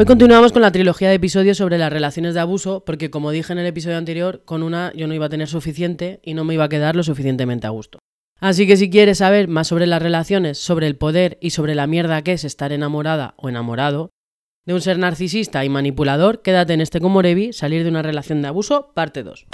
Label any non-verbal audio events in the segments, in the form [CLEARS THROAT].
Hoy continuamos con la trilogía de episodios sobre las relaciones de abuso, porque como dije en el episodio anterior, con una yo no iba a tener suficiente y no me iba a quedar lo suficientemente a gusto. Así que si quieres saber más sobre las relaciones, sobre el poder y sobre la mierda que es estar enamorada o enamorado de un ser narcisista y manipulador, quédate en este Comorevi, salir de una relación de abuso, parte 2.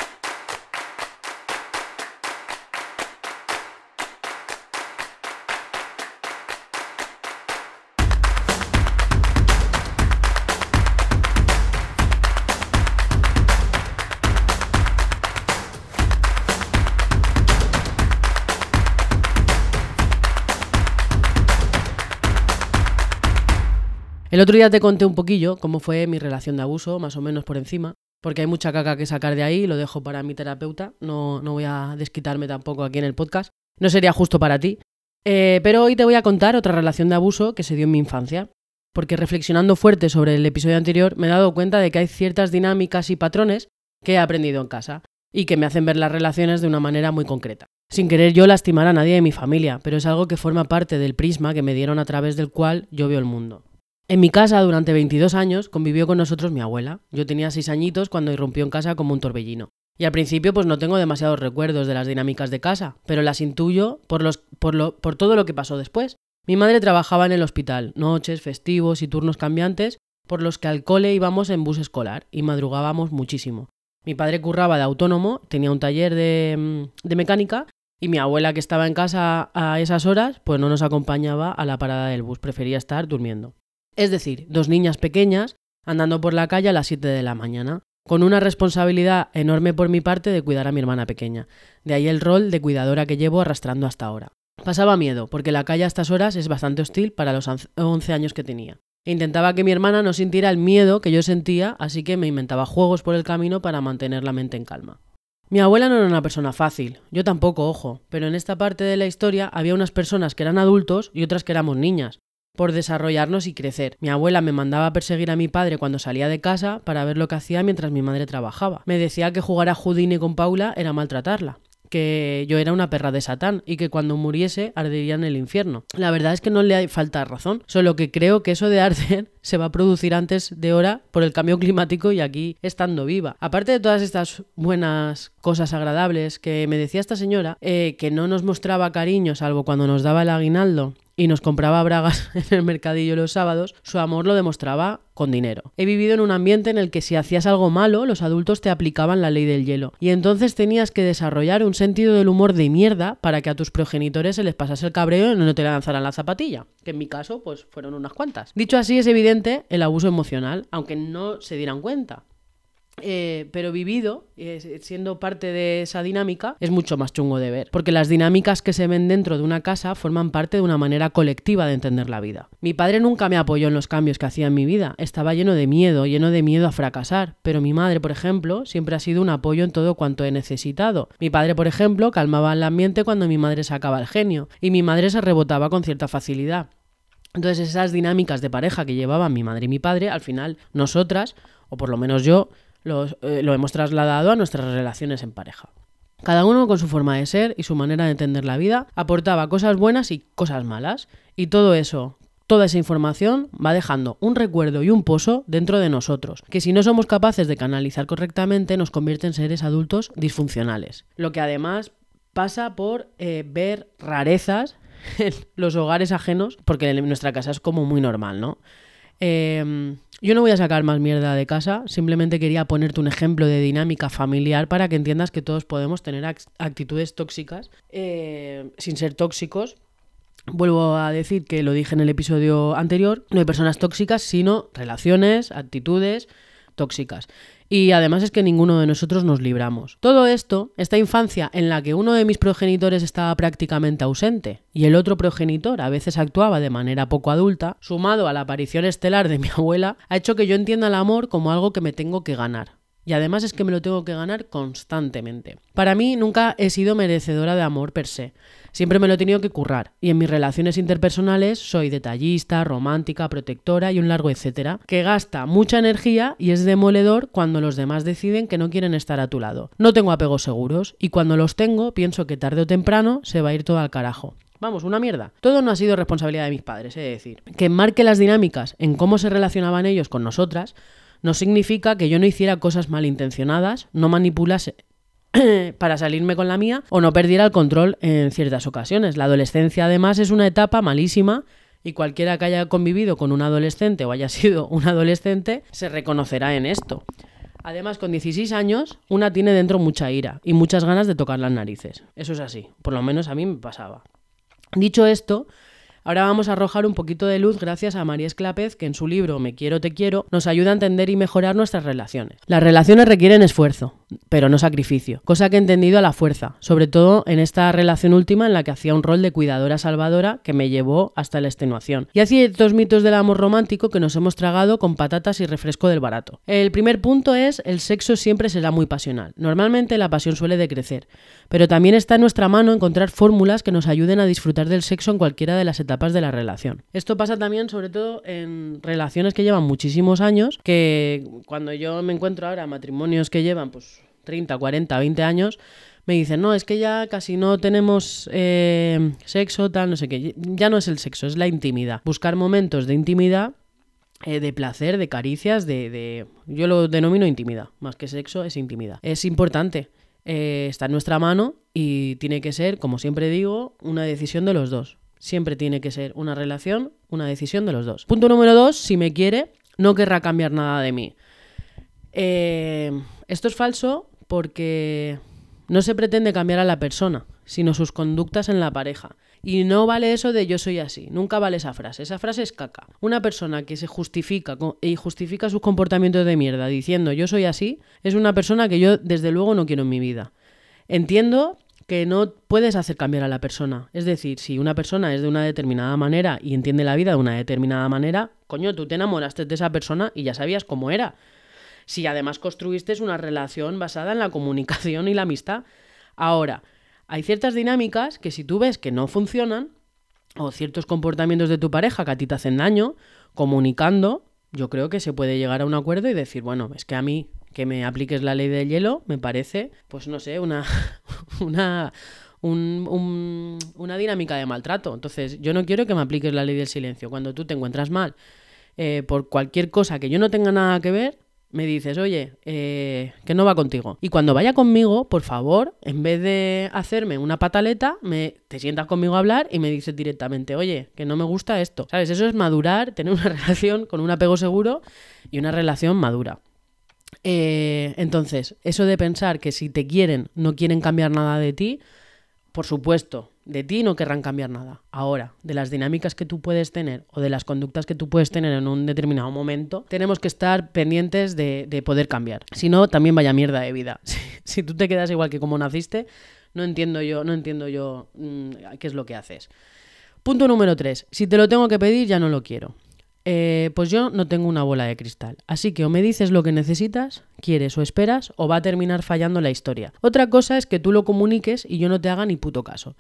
El otro día te conté un poquillo cómo fue mi relación de abuso, más o menos por encima, porque hay mucha caca que sacar de ahí, lo dejo para mi terapeuta, no, no voy a desquitarme tampoco aquí en el podcast, no sería justo para ti. Eh, pero hoy te voy a contar otra relación de abuso que se dio en mi infancia, porque reflexionando fuerte sobre el episodio anterior me he dado cuenta de que hay ciertas dinámicas y patrones que he aprendido en casa y que me hacen ver las relaciones de una manera muy concreta. Sin querer yo lastimar a nadie de mi familia, pero es algo que forma parte del prisma que me dieron a través del cual yo veo el mundo. En mi casa durante 22 años convivió con nosotros mi abuela. Yo tenía 6 añitos cuando irrumpió en casa como un torbellino. Y al principio pues no tengo demasiados recuerdos de las dinámicas de casa, pero las intuyo por, los, por, lo, por todo lo que pasó después. Mi madre trabajaba en el hospital, noches, festivos y turnos cambiantes, por los que al cole íbamos en bus escolar y madrugábamos muchísimo. Mi padre curraba de autónomo, tenía un taller de, mm, de mecánica y mi abuela que estaba en casa a esas horas pues no nos acompañaba a la parada del bus, prefería estar durmiendo. Es decir, dos niñas pequeñas andando por la calle a las 7 de la mañana, con una responsabilidad enorme por mi parte de cuidar a mi hermana pequeña. De ahí el rol de cuidadora que llevo arrastrando hasta ahora. Pasaba miedo, porque la calle a estas horas es bastante hostil para los 11 años que tenía. Intentaba que mi hermana no sintiera el miedo que yo sentía, así que me inventaba juegos por el camino para mantener la mente en calma. Mi abuela no era una persona fácil, yo tampoco, ojo, pero en esta parte de la historia había unas personas que eran adultos y otras que éramos niñas, por desarrollarnos y crecer. Mi abuela me mandaba a perseguir a mi padre cuando salía de casa para ver lo que hacía mientras mi madre trabajaba. Me decía que jugar a Houdini con Paula era maltratarla que yo era una perra de Satán y que cuando muriese ardería en el infierno. La verdad es que no le falta razón, solo que creo que eso de arder [LAUGHS] se va a producir antes de hora por el cambio climático y aquí estando viva. Aparte de todas estas buenas cosas agradables que me decía esta señora, eh, que no nos mostraba cariño salvo cuando nos daba el aguinaldo y nos compraba bragas [LAUGHS] en el mercadillo los sábados, su amor lo demostraba con dinero. He vivido en un ambiente en el que si hacías algo malo, los adultos te aplicaban la ley del hielo, y entonces tenías que desarrollar un sentido del humor de mierda para que a tus progenitores se les pasase el cabreo y no te lanzaran la zapatilla, que en mi caso pues fueron unas cuantas. Dicho así, es evidente el abuso emocional, aunque no se dieran cuenta. Eh, pero vivido, eh, siendo parte de esa dinámica, es mucho más chungo de ver, porque las dinámicas que se ven dentro de una casa forman parte de una manera colectiva de entender la vida. Mi padre nunca me apoyó en los cambios que hacía en mi vida, estaba lleno de miedo, lleno de miedo a fracasar, pero mi madre, por ejemplo, siempre ha sido un apoyo en todo cuanto he necesitado. Mi padre, por ejemplo, calmaba el ambiente cuando mi madre sacaba el genio, y mi madre se rebotaba con cierta facilidad. Entonces esas dinámicas de pareja que llevaban mi madre y mi padre, al final nosotras, o por lo menos yo, eh, lo hemos trasladado a nuestras relaciones en pareja. Cada uno con su forma de ser y su manera de entender la vida aportaba cosas buenas y cosas malas. Y todo eso, toda esa información va dejando un recuerdo y un pozo dentro de nosotros, que si no somos capaces de canalizar correctamente nos convierte en seres adultos disfuncionales. Lo que además pasa por eh, ver rarezas [LAUGHS] en los hogares ajenos, porque en nuestra casa es como muy normal, ¿no? Eh, yo no voy a sacar más mierda de casa, simplemente quería ponerte un ejemplo de dinámica familiar para que entiendas que todos podemos tener actitudes tóxicas eh, sin ser tóxicos. Vuelvo a decir que lo dije en el episodio anterior, no hay personas tóxicas, sino relaciones, actitudes tóxicas y además es que ninguno de nosotros nos libramos. Todo esto, esta infancia en la que uno de mis progenitores estaba prácticamente ausente y el otro progenitor a veces actuaba de manera poco adulta, sumado a la aparición estelar de mi [LAUGHS] abuela, ha hecho que yo entienda el amor como algo que me tengo que ganar. Y además es que me lo tengo que ganar constantemente. Para mí nunca he sido merecedora de amor per se. Siempre me lo he tenido que currar. Y en mis relaciones interpersonales soy detallista, romántica, protectora y un largo etcétera, que gasta mucha energía y es demoledor cuando los demás deciden que no quieren estar a tu lado. No tengo apegos seguros y cuando los tengo pienso que tarde o temprano se va a ir todo al carajo. Vamos, una mierda. Todo no ha sido responsabilidad de mis padres, es decir, que marque las dinámicas en cómo se relacionaban ellos con nosotras no significa que yo no hiciera cosas malintencionadas, no manipulase [CLEARS THROAT] para salirme con la mía o no perdiera el control en ciertas ocasiones. La adolescencia además es una etapa malísima y cualquiera que haya convivido con un adolescente o haya [LAUGHS] sido un adolescente se reconocerá en esto. Además, con 16 años, una tiene dentro mucha ira y muchas ganas de tocar las narices. Eso es así, por lo menos a mí me pasaba. Dicho esto, Ahora vamos a arrojar un poquito de luz gracias a María Esclapez, que en su libro Me quiero, te quiero, nos ayuda a entender y mejorar nuestras relaciones. Las relaciones requieren esfuerzo, pero no sacrificio, cosa que he entendido a la fuerza, sobre todo en esta relación última en la que hacía un rol de cuidadora salvadora que me llevó hasta la extenuación. Y hacía ciertos mitos del amor romántico que nos hemos tragado con patatas y refresco del barato. El primer punto es el sexo siempre será muy pasional. Normalmente la pasión suele decrecer, pero también está en nuestra mano encontrar fórmulas que nos ayuden a disfrutar del sexo en cualquiera de las etapas de la relación. Esto pasa también sobre todo en relaciones que llevan muchísimos años, que cuando yo me encuentro ahora matrimonios que llevan pues 30, 40, 20 años, me dicen, no, es que ya casi no tenemos eh, sexo, tal, no sé qué. Ya no es el sexo, es la intimidad. Buscar momentos de intimidad, eh, de placer, de caricias, de, Yo lo denomino intimidad, más que sexo, es intimidad. Es importante. Eh, está en nuestra mano y tiene que ser, como siempre digo, una decisión de los dos. Siempre tiene que ser una relación, una decisión de los dos. Punto número dos, si me quiere, no querrá cambiar nada de mí. Esto es falso porque no se pretende cambiar a la persona, sino sus conductas en la pareja. Y no vale eso de yo soy así, nunca vale esa frase. Esa frase es caca. Una persona que se justifica y justifica sus comportamientos de mierda diciendo yo soy así, es una persona que yo desde luego no quiero en mi vida. Entiendo que no puedes hacer cambiar a la persona. Es decir, si una persona es de una determinada manera y entiende la vida de una determinada manera, coño, tú te enamoraste de esa persona y ya sabías cómo era. Si además construiste una relación basada en la comunicación y la amistad. Ahora, hay ciertas dinámicas que si tú ves que no funcionan, o ciertos comportamientos de tu pareja que a ti te hacen daño, comunicando, yo creo que se puede llegar a un acuerdo y decir, bueno, es que a mí que me apliques la ley del hielo me parece, pues no sé, una, [LAUGHS] una, una dinámica de maltrato. Entonces, yo no quiero que me apliques la ley del silencio. Cuando tú te encuentras mal eh, por cualquier cosa que yo no tenga nada que ver, me dices, oye, eh, que no va contigo. Y cuando vaya conmigo, por favor, en vez de hacerme una pataleta, me, te sientas conmigo a hablar y me dices directamente, oye, que no me gusta esto. ¿Sabes? Eso es madurar, tener una [LAUGHS] relación con un apego seguro y una relación madura. Eh, entonces, eso de pensar que si te quieren, no quieren cambiar nada de ti, por supuesto, de ti no querrán cambiar nada. Ahora, de las dinámicas que tú puedes tener o de las conductas que tú puedes tener en un determinado momento, tenemos que estar pendientes de, poder cambiar. Si no, también vaya mierda de vida. [LAUGHS] Si, tú te quedas igual que como naciste, no entiendo yo, no entiendo yo mm, qué es lo que haces. Punto número 3. Si te lo tengo que pedir, ya no lo quiero. Eh, pues yo no tengo una bola de cristal. Así que o me dices lo que necesitas, quieres o esperas, o va a terminar fallando la historia. Otra cosa es que tú lo comuniques y yo no te haga ni puto caso.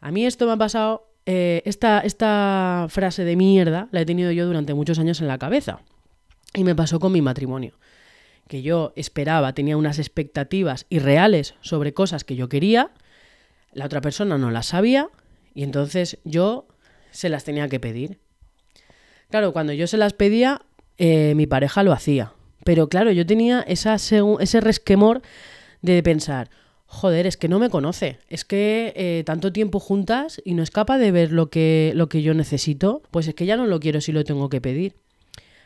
A mí esto me ha pasado, eh, esta, esta frase de mierda la he tenido yo durante muchos años en la cabeza. Y me pasó con mi matrimonio. Que yo esperaba, tenía unas expectativas irreales sobre cosas que yo quería, la otra persona no las sabía, y entonces yo se las tenía que pedir. Claro, cuando yo se las pedía, eh, mi pareja lo hacía. Pero claro, yo tenía ese resquemor de pensar, joder, es que no me conoce, es que eh, tanto tiempo juntas y no es capaz de ver lo que, lo que yo necesito, pues es que ya no lo quiero si lo tengo que pedir.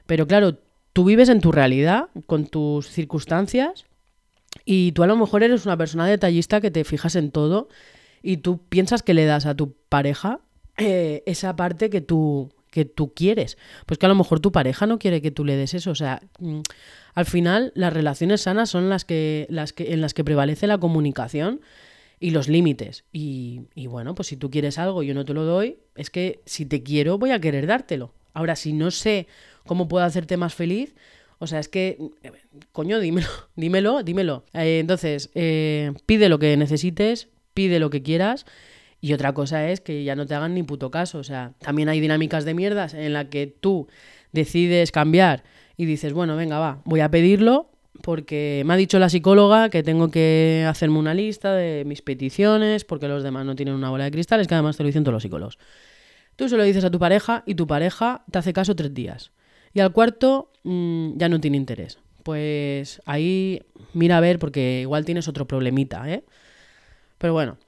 Pero claro, tú vives en tu realidad, con tus circunstancias, y tú a lo mejor eres una persona detallista que te fijas en todo y tú piensas que le das a tu pareja eh, esa parte que tú, que tú quieres. Pues que a lo mejor tu pareja no quiere que tú le des eso. O sea, mm, al final las relaciones sanas son las que, las que, en las que prevalece la comunicación y los límites. Y, y bueno, pues si tú quieres algo y yo no te lo doy, es que si te quiero voy a querer dártelo. Ahora, si no sé cómo puedo hacerte más feliz, o sea, es que, coño, dímelo, [LAUGHS] dímelo, dímelo. Eh, entonces, eh, pide lo que necesites, pide lo que quieras y otra cosa es que ya no te hagan ni puto caso. O sea, también hay dinámicas de mierdas en la que tú decides cambiar y dices, bueno, venga, va, voy a pedirlo, porque me ha dicho la psicóloga que tengo que hacerme una lista de mis peticiones, porque los demás no tienen una bola de cristal, es que además te lo dicen todos los psicólogos. Tú se lo dices a tu pareja y tu pareja te hace caso tres días. Y al cuarto mm, ya no tiene interés. Pues ahí mira a ver porque igual tienes otro problemita, ¿eh? Pero bueno.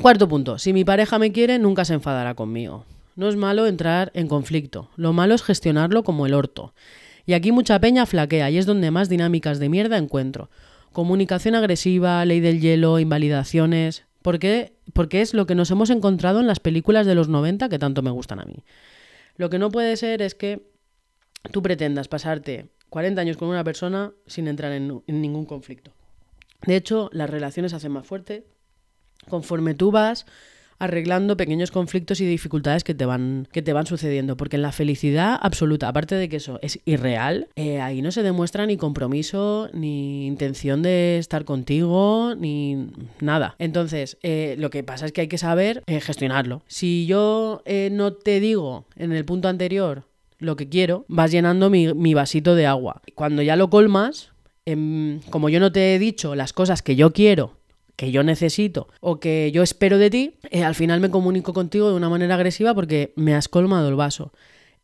Cuarto punto. Si mi pareja me quiere, nunca se enfadará conmigo. No es malo entrar en conflicto. Lo malo es gestionarlo como el orto. Y aquí mucha peña flaquea y es donde más dinámicas de mierda encuentro. Comunicación agresiva, ley del hielo, invalidaciones. ¿Por qué? Porque es lo que nos hemos encontrado en las películas de los 90 que tanto me gustan a mí. Lo que no puede ser es que tú pretendas pasarte 40 años con una persona sin entrar en, en ningún conflicto. De hecho, las relaciones hacen más fuertes conforme tú vas arreglando pequeños conflictos y dificultades que te van, que te van sucediendo. Porque en la felicidad absoluta, aparte de que eso es irreal, eh, ahí no se demuestra ni compromiso, ni intención de estar contigo, ni nada. Entonces, eh, lo que pasa es que hay que saber eh, gestionarlo. Si yo no te digo en el punto anterior lo que quiero, vas llenando mi, mi vasito de agua. Cuando ya lo colmas, em, como yo no te he dicho las cosas que yo quiero que yo necesito o que yo espero de ti, eh, al final me comunico contigo de una manera agresiva porque me has colmado el vaso.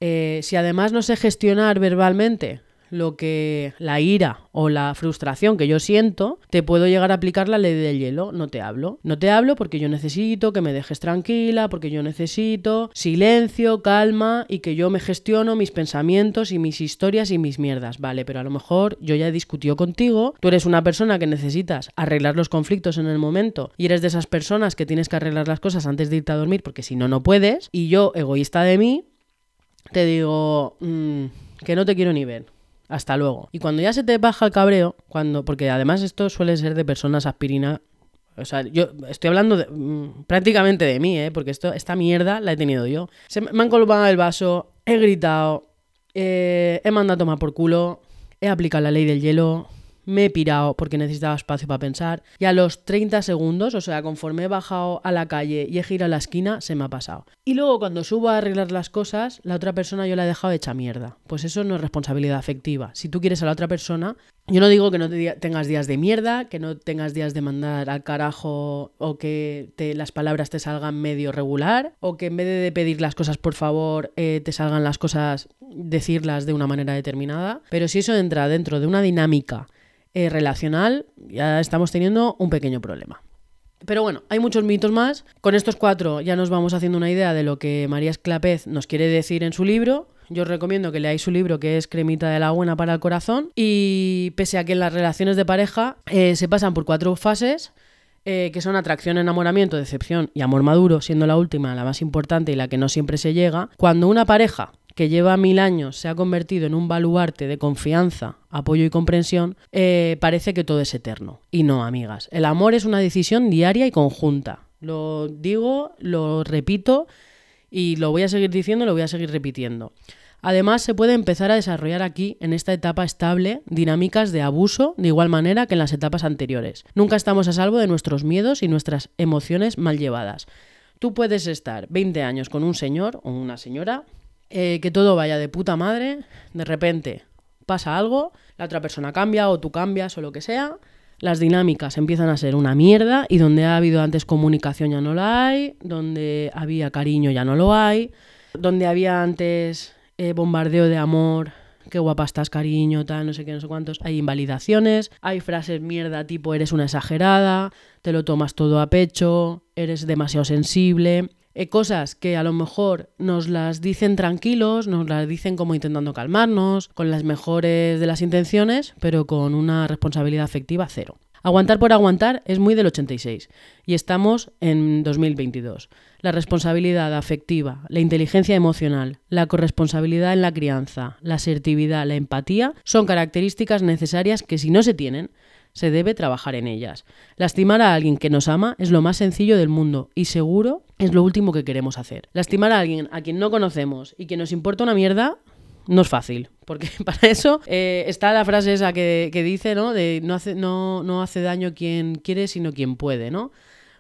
Eh, si además no sé gestionar verbalmente lo que la ira o la frustración que yo siento, te puedo llegar a aplicar la ley del hielo. No te hablo. No te hablo porque yo necesito que me dejes tranquila, porque yo necesito silencio, calma y que yo me gestiono mis pensamientos y mis historias y mis mierdas. Vale, pero a lo mejor yo ya he discutido contigo, tú eres una persona que necesitas arreglar los conflictos en el momento y eres de esas personas que tienes que arreglar las cosas antes de irte a dormir porque si no, no puedes. Y yo, egoísta de mí, te digo mm, que no te quiero ni ver hasta luego. Y cuando ya se te baja el cabreo, cuando, porque además esto suele ser de personas aspirina. O sea, yo estoy hablando mm, prácticamente de mí, ¿eh? porque esto, esta mierda la he tenido yo. Se me han colgado el vaso, he gritado, eh, he mandado a tomar por culo, he aplicado la ley del hielo, me he pirado porque necesitaba espacio para pensar y a los 30 segundos, o sea, conforme he bajado a la calle y he girado a la esquina, se me ha pasado. Y luego cuando subo a arreglar las cosas, la otra persona yo la he dejado hecha mierda. Pues eso no es responsabilidad afectiva. Si tú quieres a la otra persona, yo no digo que no tengas días de mierda, que no tengas días de mandar al carajo o que te, las palabras te salgan medio regular o que en vez de pedir las cosas por favor eh, te salgan las cosas decirlas de una manera determinada. Pero si eso entra dentro de una dinámica eh, relacional, ya estamos teniendo un pequeño problema. Pero bueno, hay muchos mitos más. Con estos cuatro ya nos vamos haciendo una idea de lo que María Esclapez nos quiere decir en su libro. Yo os recomiendo que leáis su libro que es Cremita de la Buena para el Corazón. Y pese a que las relaciones de pareja eh, se pasan por cuatro fases, eh, que son atracción, enamoramiento, decepción y amor maduro, siendo la última la más importante y la que no siempre se llega, cuando una pareja que lleva mil años se ha convertido en un baluarte de confianza, apoyo y comprensión, eh, parece que todo es eterno. Y no, amigas. El amor es una decisión diaria y conjunta. Lo digo, lo repito y lo voy a seguir diciendo, lo voy a seguir repitiendo. Además, se puede empezar a desarrollar aquí, en esta etapa estable, dinámicas de abuso de igual manera que en las etapas anteriores. Nunca estamos a salvo de nuestros miedos y nuestras emociones mal llevadas. Tú puedes estar 20 años con un señor o una señora eh, que todo vaya de puta madre, de repente pasa algo, la otra persona cambia o tú cambias o lo que sea, las dinámicas empiezan a ser una mierda y donde ha habido antes comunicación ya no la hay, donde había cariño ya no lo hay, donde había antes eh, bombardeo de amor, qué guapa estás cariño, tal, no sé qué, no sé cuántos, hay invalidaciones, hay frases mierda tipo eres una exagerada, te lo tomas todo a pecho, eres demasiado sensible, eh, cosas que a lo mejor nos las dicen tranquilos, nos las dicen como intentando calmarnos, con las mejores de las intenciones, pero con una responsabilidad afectiva cero. Aguantar por aguantar es muy del 86 y estamos en 2022. La responsabilidad afectiva, la inteligencia emocional, la corresponsabilidad en la crianza, la asertividad, la empatía son características necesarias que si no se tienen, se debe trabajar en ellas. Lastimar a alguien que nos ama es lo más sencillo del mundo y seguro es lo último que queremos hacer. Lastimar a alguien a quien no conocemos y que nos importa una mierda no es fácil, porque [LAUGHS] para eso eh, está la frase esa que, dice, ¿no? De no hace, no, no hace daño quien quiere, sino quien puede, ¿no?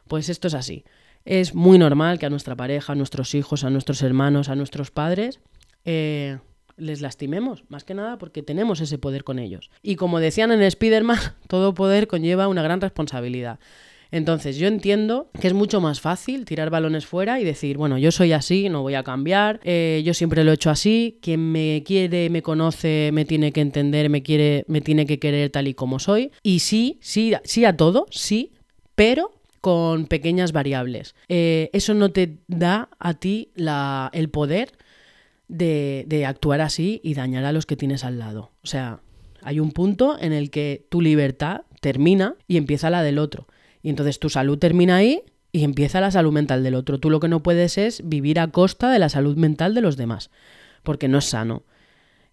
Pues esto es así. Es muy normal que a nuestra pareja, a nuestros hijos, a nuestros hermanos, a nuestros padres, eh, les lastimemos, más que nada porque tenemos ese poder con ellos. Y como decían en Spider-Man, [LAUGHS] todo poder conlleva una gran responsabilidad. Entonces yo entiendo que es mucho más fácil tirar balones fuera y decir, bueno, yo soy así, no voy a cambiar, eh, yo siempre lo he hecho así, quien me quiere, me conoce, me tiene que entender, me quiere, me tiene que querer tal y como soy. Y sí, sí, sí a todo, sí, pero con pequeñas variables. Eh, eso no te da a ti la, el poder de, actuar así y dañar a los que tienes al lado. O sea, hay un punto en el que tu libertad termina y empieza la del otro. Y entonces tu salud termina ahí y empieza la salud mental del otro. Tú lo que no puedes es vivir a costa de la salud mental de los demás, porque no es sano.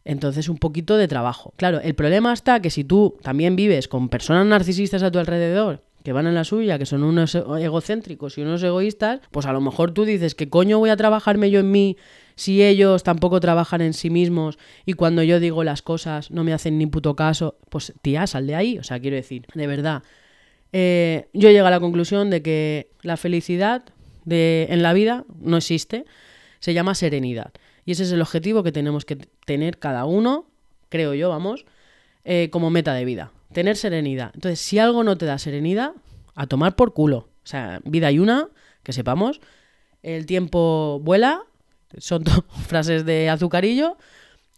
Entonces un poquito de trabajo. Claro, el problema está que si tú también vives con personas narcisistas a tu alrededor, que van en la suya, que son unos egocéntricos y unos egoístas, pues a lo mejor tú dices, ¿qué coño voy a trabajarme yo en mí si ellos tampoco trabajan en sí mismos y cuando yo digo las cosas no me hacen ni puto caso? Pues tía, sal de ahí. O sea, quiero decir, de verdad, eh, yo llego a la conclusión de que la felicidad de, en la vida no existe, se llama serenidad. Y ese es el objetivo que tenemos que tener cada uno, creo yo, vamos, eh, como meta de vida. Tener serenidad. Entonces, si algo no te da serenidad, a tomar por culo. O sea, vida hay una, que sepamos. El tiempo vuela, son [LAUGHS] frases de azucarillo,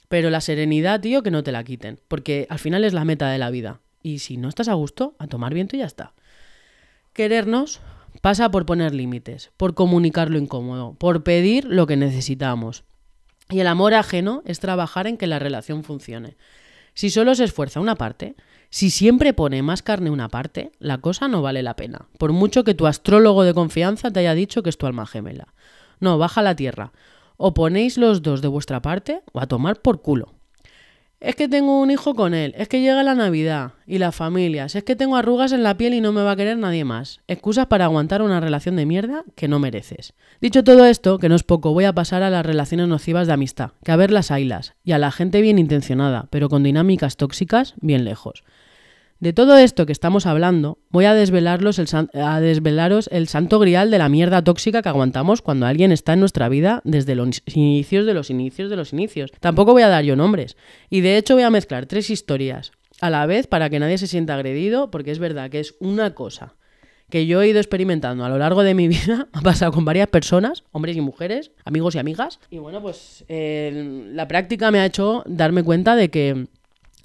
pero la serenidad, tío, que no te la quiten. Porque al final es la meta de la vida. Y si no estás a gusto, a tomar viento y ya está. Querernos pasa por poner límites, por comunicar lo incómodo, por pedir lo que necesitamos. Y el amor ajeno es trabajar en que la relación funcione. Si solo se esfuerza una parte, si siempre pone más carne una parte, la cosa no vale la pena, por mucho que tu astrólogo de confianza te haya dicho que es tu alma gemela. No, baja la tierra. O ponéis los dos de vuestra parte o a tomar por culo es que tengo un hijo con él, es que llega la Navidad y las familias, es que tengo arrugas en la piel y no me va a querer nadie más. Excusas para aguantar una relación de mierda que no mereces. Dicho todo esto, que no es poco, voy a pasar a las relaciones nocivas de amistad, que a ver las haylas, y a la gente bien intencionada, pero con dinámicas tóxicas bien lejos. De todo esto que estamos hablando, voy a, desvelaros el santo grial de la mierda tóxica que aguantamos cuando alguien está en nuestra vida desde los inicios de los inicios de los inicios. Tampoco voy a dar yo nombres. Y de hecho voy a mezclar tres historias a la vez para que nadie se sienta agredido, porque es verdad que es una cosa que yo he ido experimentando a lo largo de mi [LAUGHS] vida, ha pasado con varias personas, hombres y mujeres, amigos y amigas. Y bueno, pues la práctica me ha hecho darme cuenta de que,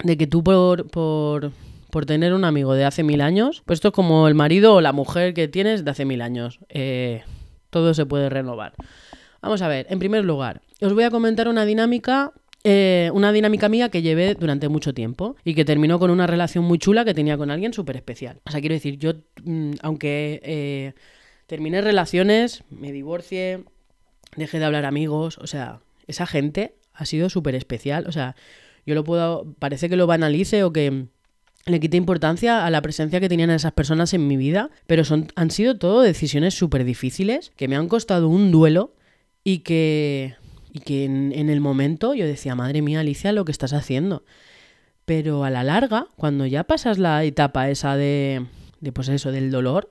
de que tú por, por por tener un amigo de hace mil años, pues esto es como el marido o la mujer que tienes de hace mil años. Eh, todo se puede renovar. Vamos a ver, en primer lugar, os voy a comentar una dinámica eh, una dinámica mía que llevé durante mucho tiempo y que terminó con una relación muy chula que tenía con alguien súper especial. O sea, quiero decir, yo, mm, aunque eh, terminé relaciones, me divorcié, dejé de hablar amigos, o sea, esa gente ha sido súper especial. O sea, yo lo puedo, parece que lo banalice o que le quité importancia a la presencia que tenían esas personas en mi vida, pero son, han sido todo decisiones súper difíciles que me han costado un duelo y que, y que en, en, el momento yo decía, madre mía, Alicia, lo que estás haciendo. Pero a la larga, cuando ya pasas la etapa esa de, de pues eso, del dolor,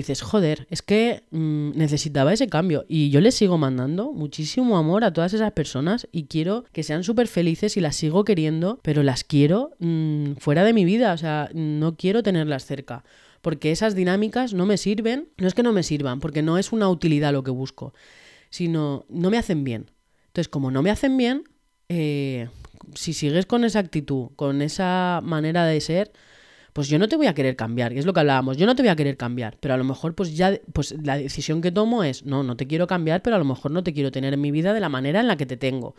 dices, joder, es que mm, necesitaba ese cambio. Y yo les sigo mandando muchísimo amor a todas esas personas y quiero que sean súper felices y las sigo queriendo, pero las quiero mm, fuera de mi vida, o sea, no quiero tenerlas cerca. Porque esas dinámicas no me sirven, no es que no me sirvan, porque no es una utilidad lo que busco, sino no me hacen bien. Entonces, como no me hacen bien, eh, si sigues con esa actitud, con esa manera de ser, pues yo no te voy a querer cambiar, que es lo que hablábamos, yo no te voy a querer cambiar, pero a lo mejor pues ya pues la decisión que tomo es, no, no te quiero cambiar, pero a lo mejor no te quiero tener en mi vida de la manera en la que te tengo.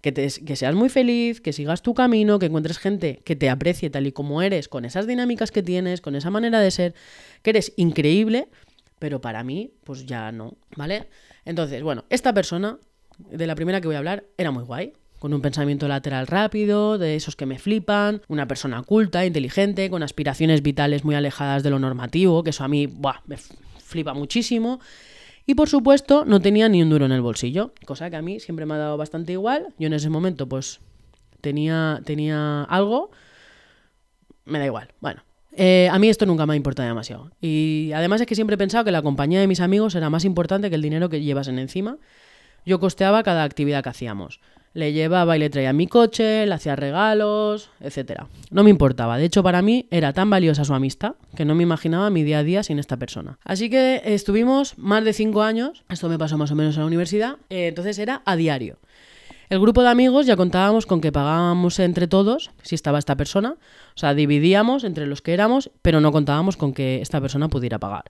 Que, te, que seas muy feliz, que sigas tu camino, que encuentres gente que te aprecie tal y como eres, con esas dinámicas que tienes, con esa manera de ser, que eres increíble, pero para mí, pues ya no, ¿vale? Entonces, bueno, esta persona, de la primera que voy a hablar, era muy guay, con un pensamiento lateral rápido, de esos que me flipan, una persona culta, inteligente, con aspiraciones vitales muy alejadas de lo normativo, que eso a mí me flipa muchísimo. Y por supuesto, no tenía ni un duro en el bolsillo, cosa que a mí siempre me ha dado bastante igual. Yo en ese momento, pues, tenía, tenía algo, me da igual. Bueno, eh, a mí esto nunca me ha importado demasiado. Y además es que siempre he pensado que la compañía de mis amigos era más importante que el dinero que llevas en encima. Yo costeaba cada actividad que hacíamos. Le llevaba y le traía mi coche, le hacía regalos, etc. No me importaba. De hecho, para mí era tan valiosa su amistad que no me imaginaba mi día a día sin esta persona. Así que estuvimos más de cinco años. Esto me pasó más o menos en la universidad. eh, entonces era a diario. El grupo de amigos ya contábamos con que pagábamos entre todos si estaba esta persona. O sea, dividíamos entre los que éramos, pero no contábamos con que esta persona pudiera pagar.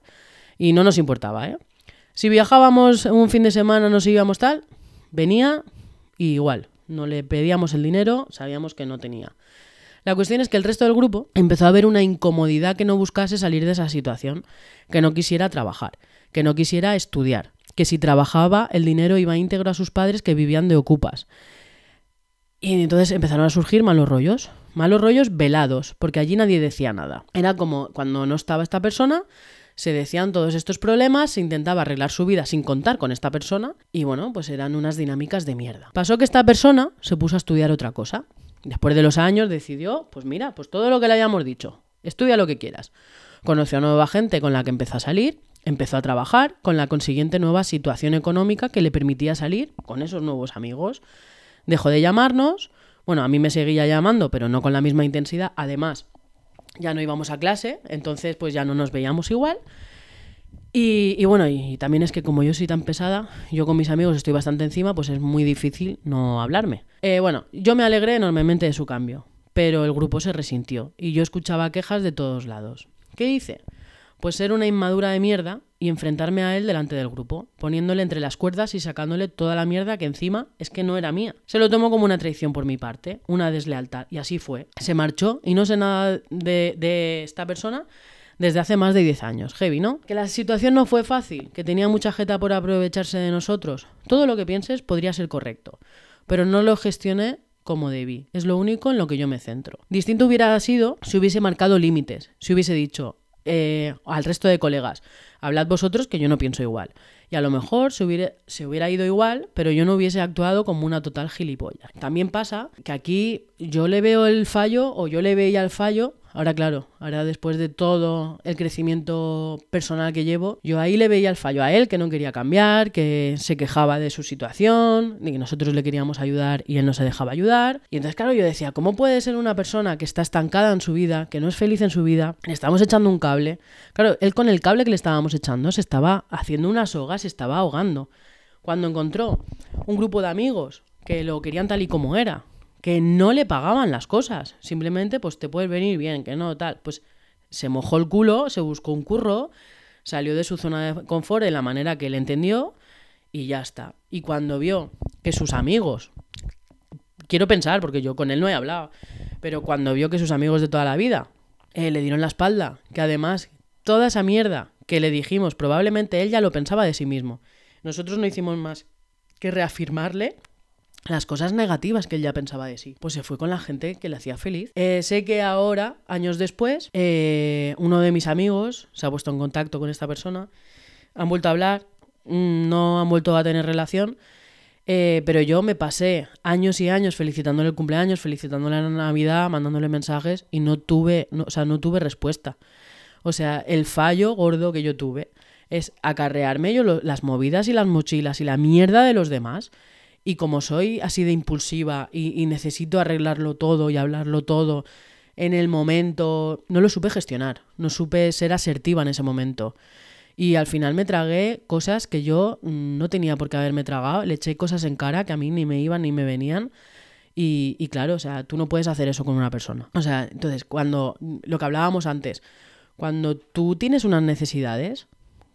Y no nos importaba, ¿eh? Si viajábamos un fin de semana, nos íbamos tal, venía y igual. No le pedíamos el dinero, sabíamos que no tenía. La cuestión es que el resto del grupo empezó a ver una incomodidad que no buscase salir de esa situación, que no quisiera trabajar, que no quisiera estudiar, que si trabajaba el dinero iba íntegro a sus padres que vivían de ocupas. Y entonces empezaron a surgir malos rollos, malos rollos velados, porque allí nadie decía nada. Era como cuando no estaba esta persona, se decían todos estos problemas, se intentaba arreglar su vida sin contar con esta persona, y bueno, pues eran unas dinámicas de mierda. Pasó que esta persona se puso a estudiar otra cosa. Después de los años decidió, pues mira, pues todo lo que le habíamos dicho, estudia lo que quieras. Conoció a nueva gente con la que empezó a salir, empezó a trabajar, con la consiguiente nueva situación económica que le permitía salir con esos nuevos amigos. Dejó de llamarnos, bueno, a mí me seguía llamando, pero no con la misma intensidad. Además, ya no íbamos a clase, entonces pues ya no nos veíamos igual. Y, bueno, y, y también es que como yo soy tan pesada, yo con mis amigos estoy bastante encima, pues es muy difícil no hablarme. Eh, bueno, yo me alegré enormemente de su cambio, pero el grupo se resintió y yo escuchaba quejas de todos lados. ¿Qué hice? Pues ser una inmadura de mierda y enfrentarme a él delante del grupo, poniéndole entre las cuerdas y sacándole toda la mierda que encima es que no era mía. Se lo tomó como una traición por mi parte, una deslealtad, y así fue. Se marchó y no sé nada de, esta persona desde hace más de 10 años. Heavy, ¿no? Que la situación no fue fácil, que tenía mucha jeta por aprovecharse de nosotros. Todo lo que pienses podría ser correcto, pero no lo gestioné como debí. Es lo único en lo que yo me centro. Distinto hubiera sido si hubiese marcado límites, si hubiese dicho eh, al resto de colegas, hablad vosotros que yo no pienso igual. Y a lo mejor se hubiera, se hubiera ido igual, pero yo no hubiese actuado como una total gilipollas. También pasa que aquí yo le veo el fallo o yo le veía el fallo. Ahora, claro, ahora después de todo el crecimiento personal que llevo, yo ahí le veía el fallo a él, que no quería cambiar, que se quejaba de su situación, de que nosotros le queríamos ayudar y él no se dejaba ayudar. Y entonces, claro, yo decía, ¿cómo puede ser una persona que está estancada en su vida, que no es feliz en su vida, le estamos echando un cable? Claro, él con el cable que le estábamos echando se estaba haciendo una soga, se estaba ahogando. Cuando encontró un grupo de amigos que lo querían tal y como era, que no le pagaban las cosas, simplemente pues te puedes venir bien, que no, tal, pues se mojó el culo, se buscó un curro, salió de su zona de confort de la manera que él entendió y ya está. Y cuando vio que sus amigos, quiero pensar, porque yo con él no he hablado, pero cuando vio que sus amigos de toda la vida eh, le dieron la espalda, que además toda esa mierda que le dijimos, probablemente él ya lo pensaba de sí mismo. Nosotros no hicimos más que reafirmarle las cosas negativas que él ya pensaba de sí. Pues se fue con la gente que le hacía feliz. Eh, sé que ahora, años después, eh, uno de mis amigos se ha puesto en contacto con esta persona, han vuelto a hablar, mm, no han vuelto a tener relación, eh, pero yo me pasé años y años felicitándole el cumpleaños, felicitándole la Navidad, mandándole mensajes y no tuve, o sea, no tuve respuesta. O sea, el fallo gordo que yo tuve es acarrearme yo las movidas y las mochilas y la mierda de los demás. Y como soy así de impulsiva y, necesito arreglarlo todo y hablarlo todo en el momento, no lo supe gestionar, no supe ser asertiva en ese momento. Y al final me tragué cosas que yo mm, no tenía por qué haberme tragado, le eché cosas en cara que a mí ni me iban ni me venían. Y, y claro, o sea, tú no puedes hacer eso con una persona. O sea, entonces, cuando lo que hablábamos antes, cuando tú tienes unas necesidades,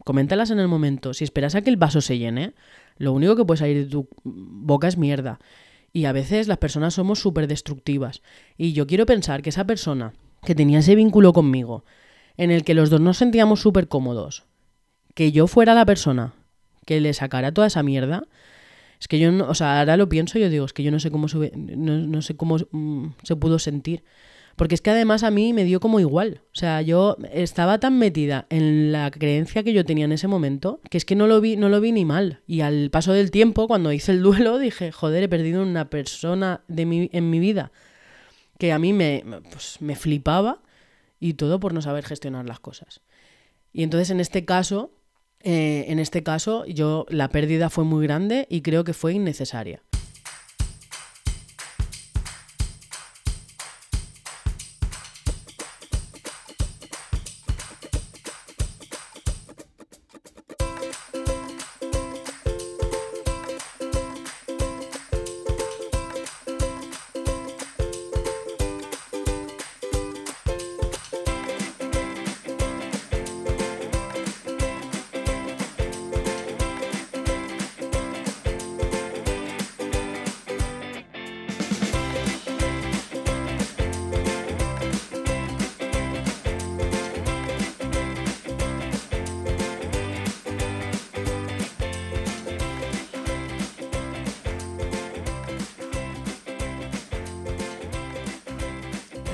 coméntalas en el momento. Si esperas a que el vaso se llene, lo único que puede salir de tu boca es mierda. Y a veces las personas somos súper destructivas. Y yo quiero pensar que esa persona que tenía ese vínculo conmigo, en el que los dos nos sentíamos súper cómodos, que yo fuera la persona que le sacara toda esa mierda, es que yo no, o sea, ahora lo pienso y yo digo, es que yo no sé cómo, no sé cómo mm, se pudo sentir. Porque es que además a mí me dio como igual. O sea, yo estaba tan metida en la creencia que yo tenía en ese momento que es que no lo vi, no lo vi ni mal. Y al paso del tiempo, cuando hice el duelo, dije, joder, he perdido una persona de mi, en mi vida que a mí me, pues, me flipaba y todo por no saber gestionar las cosas. Y entonces en este caso, eh, en este caso, yo la pérdida fue muy grande y creo que fue innecesaria.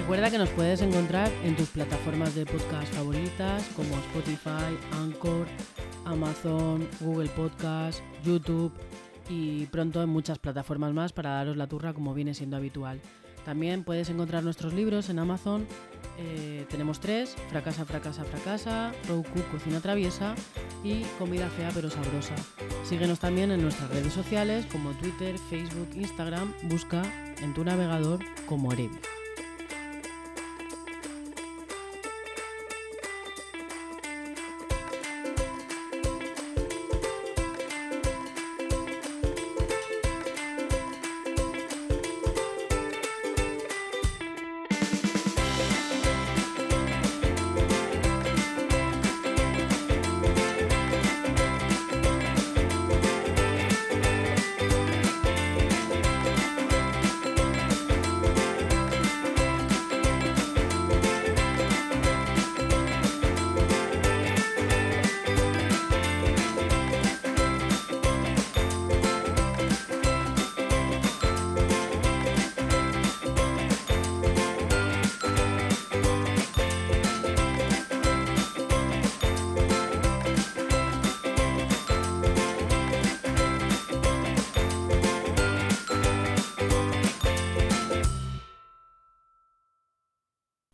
Recuerda que nos puedes encontrar en tus plataformas de podcast favoritas como Spotify, Anchor, Amazon, Google Podcast, YouTube y pronto en muchas plataformas más para daros la turra como viene siendo habitual. También puedes encontrar nuestros libros en Amazon. Eh, tenemos tres, Fracasa, Fracasa, Fracasa, Cook, Cocina Traviesa y Comida Fea pero Sabrosa. Síguenos también en nuestras redes sociales como Twitter, Facebook, Instagram. Busca en tu navegador como Erevi.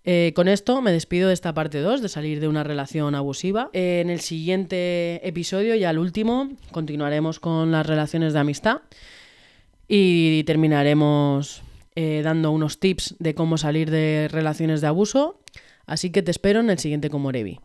Eh, con esto me despido de esta parte 2, de salir de una relación abusiva. Eh, en el siguiente episodio, ya el último, continuaremos con las relaciones de amistad y terminaremos eh, dando unos tips de cómo salir de relaciones de abuso. Así que te espero en el siguiente Como Revi.